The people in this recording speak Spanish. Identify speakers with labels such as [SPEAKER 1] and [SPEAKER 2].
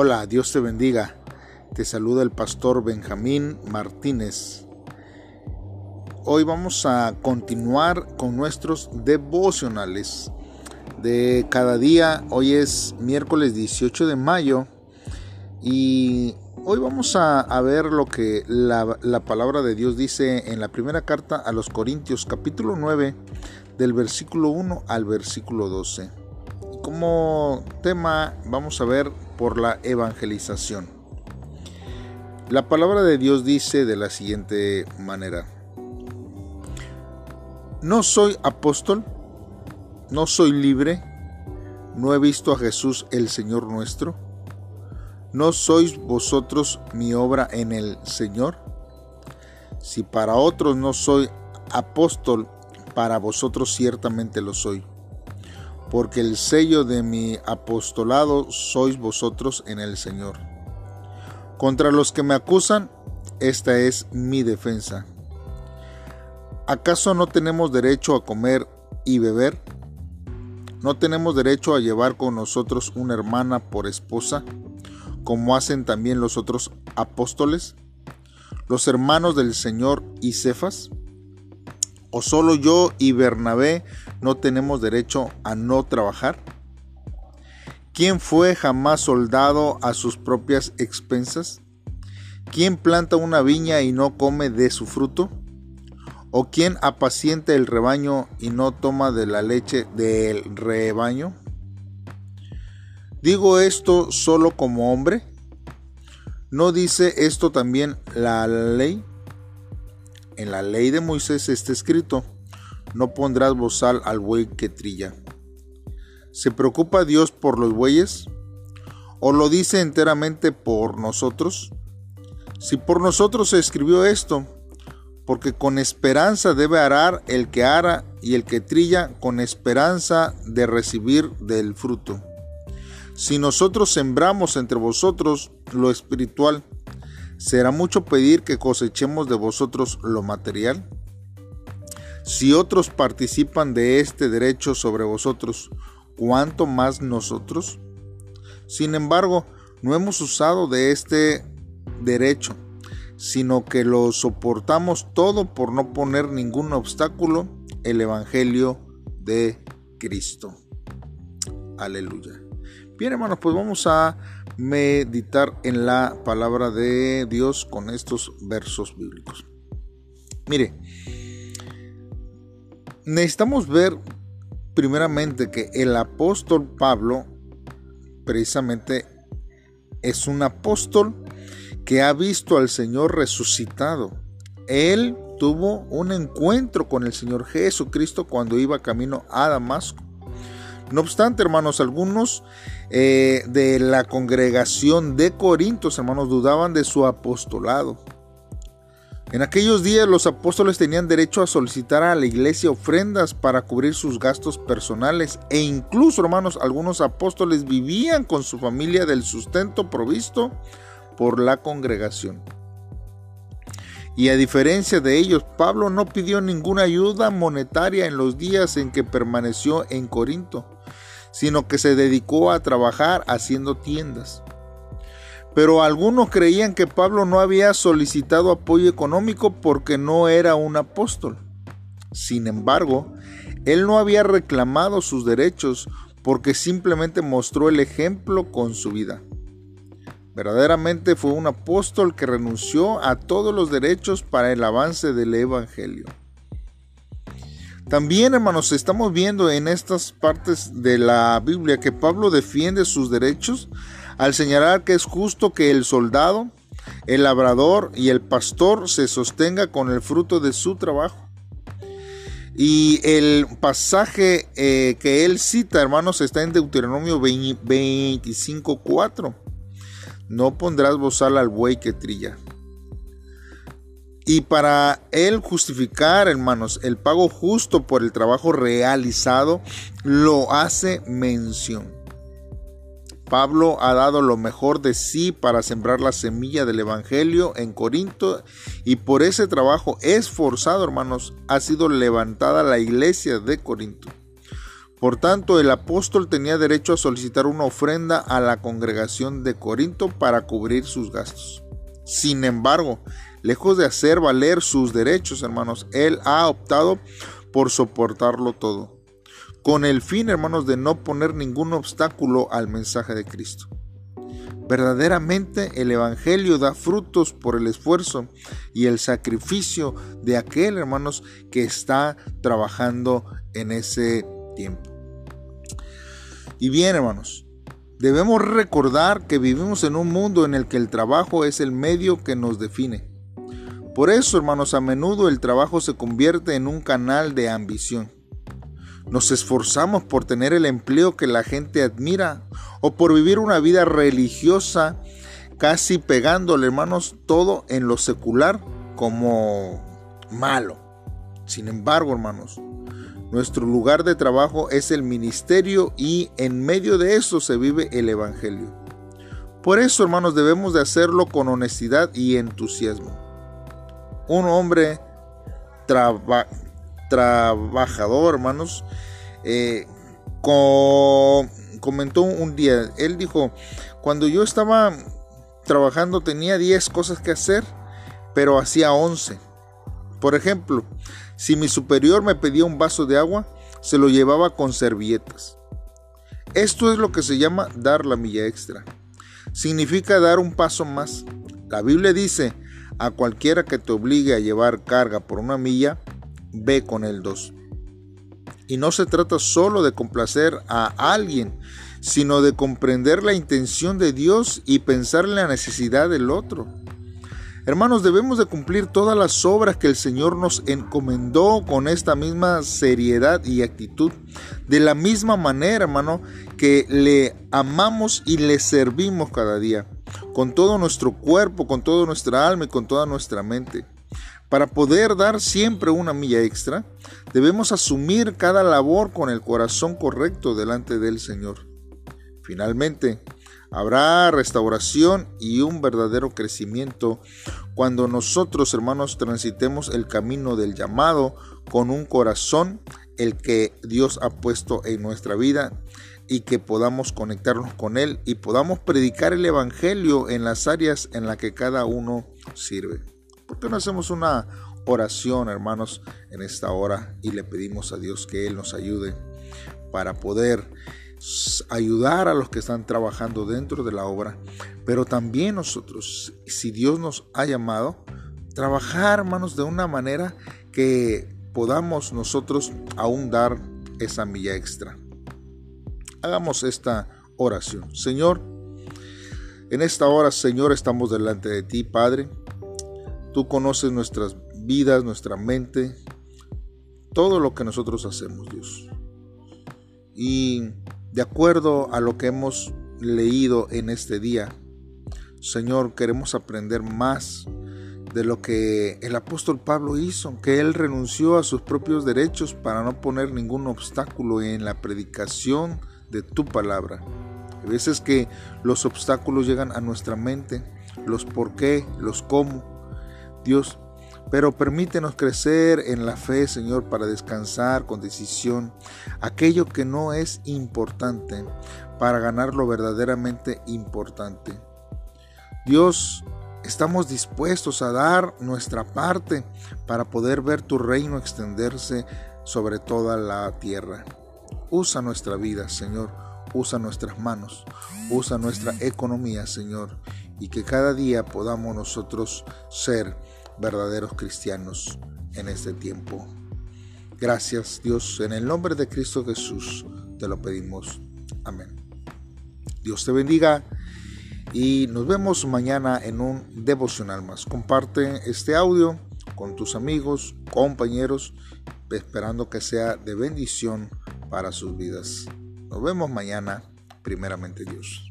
[SPEAKER 1] Hola, Dios te bendiga. Te saluda el pastor Benjamín Martínez. Hoy vamos a continuar con nuestros devocionales de cada día. Hoy es miércoles 18 de mayo y hoy vamos a, ver lo que la, la, palabra de Dios dice en la primera carta a los Corintios capítulo 9 del versículo 1 al versículo 12. Como tema vamos a ver por la evangelización. La palabra de Dios dice de la siguiente manera. No soy apóstol, no soy libre, no he visto a Jesús el Señor nuestro. ¿No sois vosotros mi obra en el Señor? Si para otros no soy apóstol, para vosotros ciertamente lo soy porque el sello de mi apostolado sois vosotros en el Señor. Contra los que me acusan, esta es mi defensa. ¿Acaso no tenemos derecho a comer y beber? ¿No tenemos derecho a llevar con nosotros una hermana por esposa, como hacen también los otros apóstoles, los hermanos del Señor y Cefas? ¿O solo yo y Bernabé no tenemos derecho a no trabajar? ¿Quién fue jamás soldado a sus propias expensas? ¿Quién planta una viña y no come de su fruto? ¿O quién apacienta el rebaño y no toma de la leche del rebaño? ¿Digo esto solo como hombre? ¿No dice esto también la ley? En la ley de Moisés está escrito, no pondrás bozal al buey que trilla. ¿Se preocupa Dios por los bueyes? ¿O lo dice enteramente por nosotros? Si por nosotros se escribió esto, porque con esperanza debe arar el que ara y el que trilla con esperanza de recibir del fruto. Si nosotros sembramos entre vosotros lo espiritual, ¿será mucho pedir que cosechemos de vosotros lo material? Si otros participan de este derecho sobre vosotros, ¿cuánto más nosotros? Sin embargo, no hemos usado de este derecho, sino que lo soportamos todo por no poner ningún obstáculo el Evangelio de Cristo. Aleluya. Bien hermanos, pues vamos a meditar en la palabra de Dios con estos versos bíblicos. Mire, necesitamos ver primeramente que el apóstol Pablo precisamente es un apóstol que ha visto al Señor resucitado. Él tuvo un encuentro con el Señor Jesucristo cuando iba camino a Damasco. No obstante, hermanos, algunos eh, de la congregación de Corintios, hermanos, dudaban de su apostolado. En aquellos días los apóstoles tenían derecho a solicitar a la iglesia ofrendas para cubrir sus gastos personales e incluso, hermanos, algunos apóstoles vivían con su familia del sustento provisto por la congregación. Y a diferencia de ellos, Pablo no pidió ninguna ayuda monetaria en los días en que permaneció en Corinto, sino que se dedicó a trabajar haciendo tiendas. Pero algunos creían que Pablo no había solicitado apoyo económico porque no era un apóstol. Sin embargo, él no había reclamado sus derechos porque simplemente mostró el ejemplo con su vida. Verdaderamente fue un apóstol que renunció a todos los derechos para el avance del Evangelio. También, hermanos, estamos viendo en estas partes de la Biblia que Pablo defiende sus derechos al señalar que es justo que el soldado, el labrador y el pastor se sostenga con el fruto de su trabajo. Y el pasaje eh, que él cita, hermanos, está en Deuteronomio 25.4. No pondrás bozal al buey que trilla. Y para él justificar, hermanos, el pago justo por el trabajo realizado, lo hace mención. Pablo ha dado lo mejor de sí para sembrar la semilla del Evangelio en Corinto y por ese trabajo esforzado, hermanos, ha sido levantada la iglesia de Corinto. Por tanto, el apóstol tenía derecho a solicitar una ofrenda a la congregación de Corinto para cubrir sus gastos. Sin embargo, lejos de hacer valer sus derechos, hermanos, él ha optado por soportarlo todo, con el fin, hermanos, de no poner ningún obstáculo al mensaje de Cristo. Verdaderamente el Evangelio da frutos por el esfuerzo y el sacrificio de aquel, hermanos, que está trabajando en ese tiempo. Y bien, hermanos, debemos recordar que vivimos en un mundo en el que el trabajo es el medio que nos define. Por eso, hermanos, a menudo el trabajo se convierte en un canal de ambición. Nos esforzamos por tener el empleo que la gente admira o por vivir una vida religiosa, casi pegándole, hermanos, todo en lo secular como malo. Sin embargo, hermanos, nuestro lugar de trabajo es el ministerio y en medio de eso se vive el Evangelio. Por eso, hermanos, debemos de hacerlo con honestidad y entusiasmo. Un hombre trabajador, hermanos, eh, comentó un día, él dijo, cuando yo estaba trabajando tenía 10 cosas que hacer, pero hacía 11. Por ejemplo, si mi superior me pedía un vaso de agua, se lo llevaba con servilletas. Esto es lo que se llama dar la milla extra. Significa dar un paso más. La Biblia dice, a cualquiera que te obligue a llevar carga por una milla, ve con el dos. Y no se trata solo de complacer a alguien, sino de comprender la intención de Dios y pensar en la necesidad del otro. Hermanos, debemos de cumplir todas las obras que el Señor nos encomendó con esta misma seriedad y actitud. De la misma manera, hermano, que le amamos y le servimos cada día. Con todo nuestro cuerpo, con toda nuestra alma y con toda nuestra mente. Para poder dar siempre una milla extra, debemos asumir cada labor con el corazón correcto delante del Señor. Finalmente, Habrá restauración y un verdadero crecimiento cuando nosotros, hermanos, transitemos el camino del llamado con un corazón el que Dios ha puesto en nuestra vida y que podamos conectarnos con Él y podamos predicar el Evangelio en las áreas en las que cada uno sirve. ¿Por qué no hacemos una oración, hermanos, en esta hora y le pedimos a Dios que Él nos ayude para poder ayudar a los que están trabajando dentro de la obra, pero también nosotros, si Dios nos ha llamado, trabajar, hermanos, de una manera que podamos nosotros aún dar esa milla extra. Hagamos esta oración. Señor, en esta hora, Señor, estamos delante de ti, Padre. Tú conoces nuestras vidas, nuestra mente, todo lo que nosotros hacemos, Dios. Y de acuerdo a lo que hemos leído en este día, Señor, queremos aprender más de lo que el apóstol Pablo hizo, que él renunció a sus propios derechos para no poner ningún obstáculo en la predicación de tu palabra. Hay veces que los obstáculos llegan a nuestra mente, los por qué, los cómo. Dios, pero permítenos crecer en la fe, Señor, para descansar con decisión aquello que no es importante, para ganar lo verdaderamente importante. Dios, estamos dispuestos a dar nuestra parte para poder ver tu reino extenderse sobre toda la tierra. Usa nuestra vida, Señor. Usa nuestras manos. Usa nuestra economía, Señor. Y que cada día podamos nosotros ser verdaderos cristianos en este tiempo. Gracias Dios, en el nombre de Cristo Jesús te lo pedimos. Amén. Dios te bendiga y nos vemos mañana en un devocional más. Comparte este audio con tus amigos, compañeros, esperando que sea de bendición para sus vidas. Nos vemos mañana, primeramente Dios.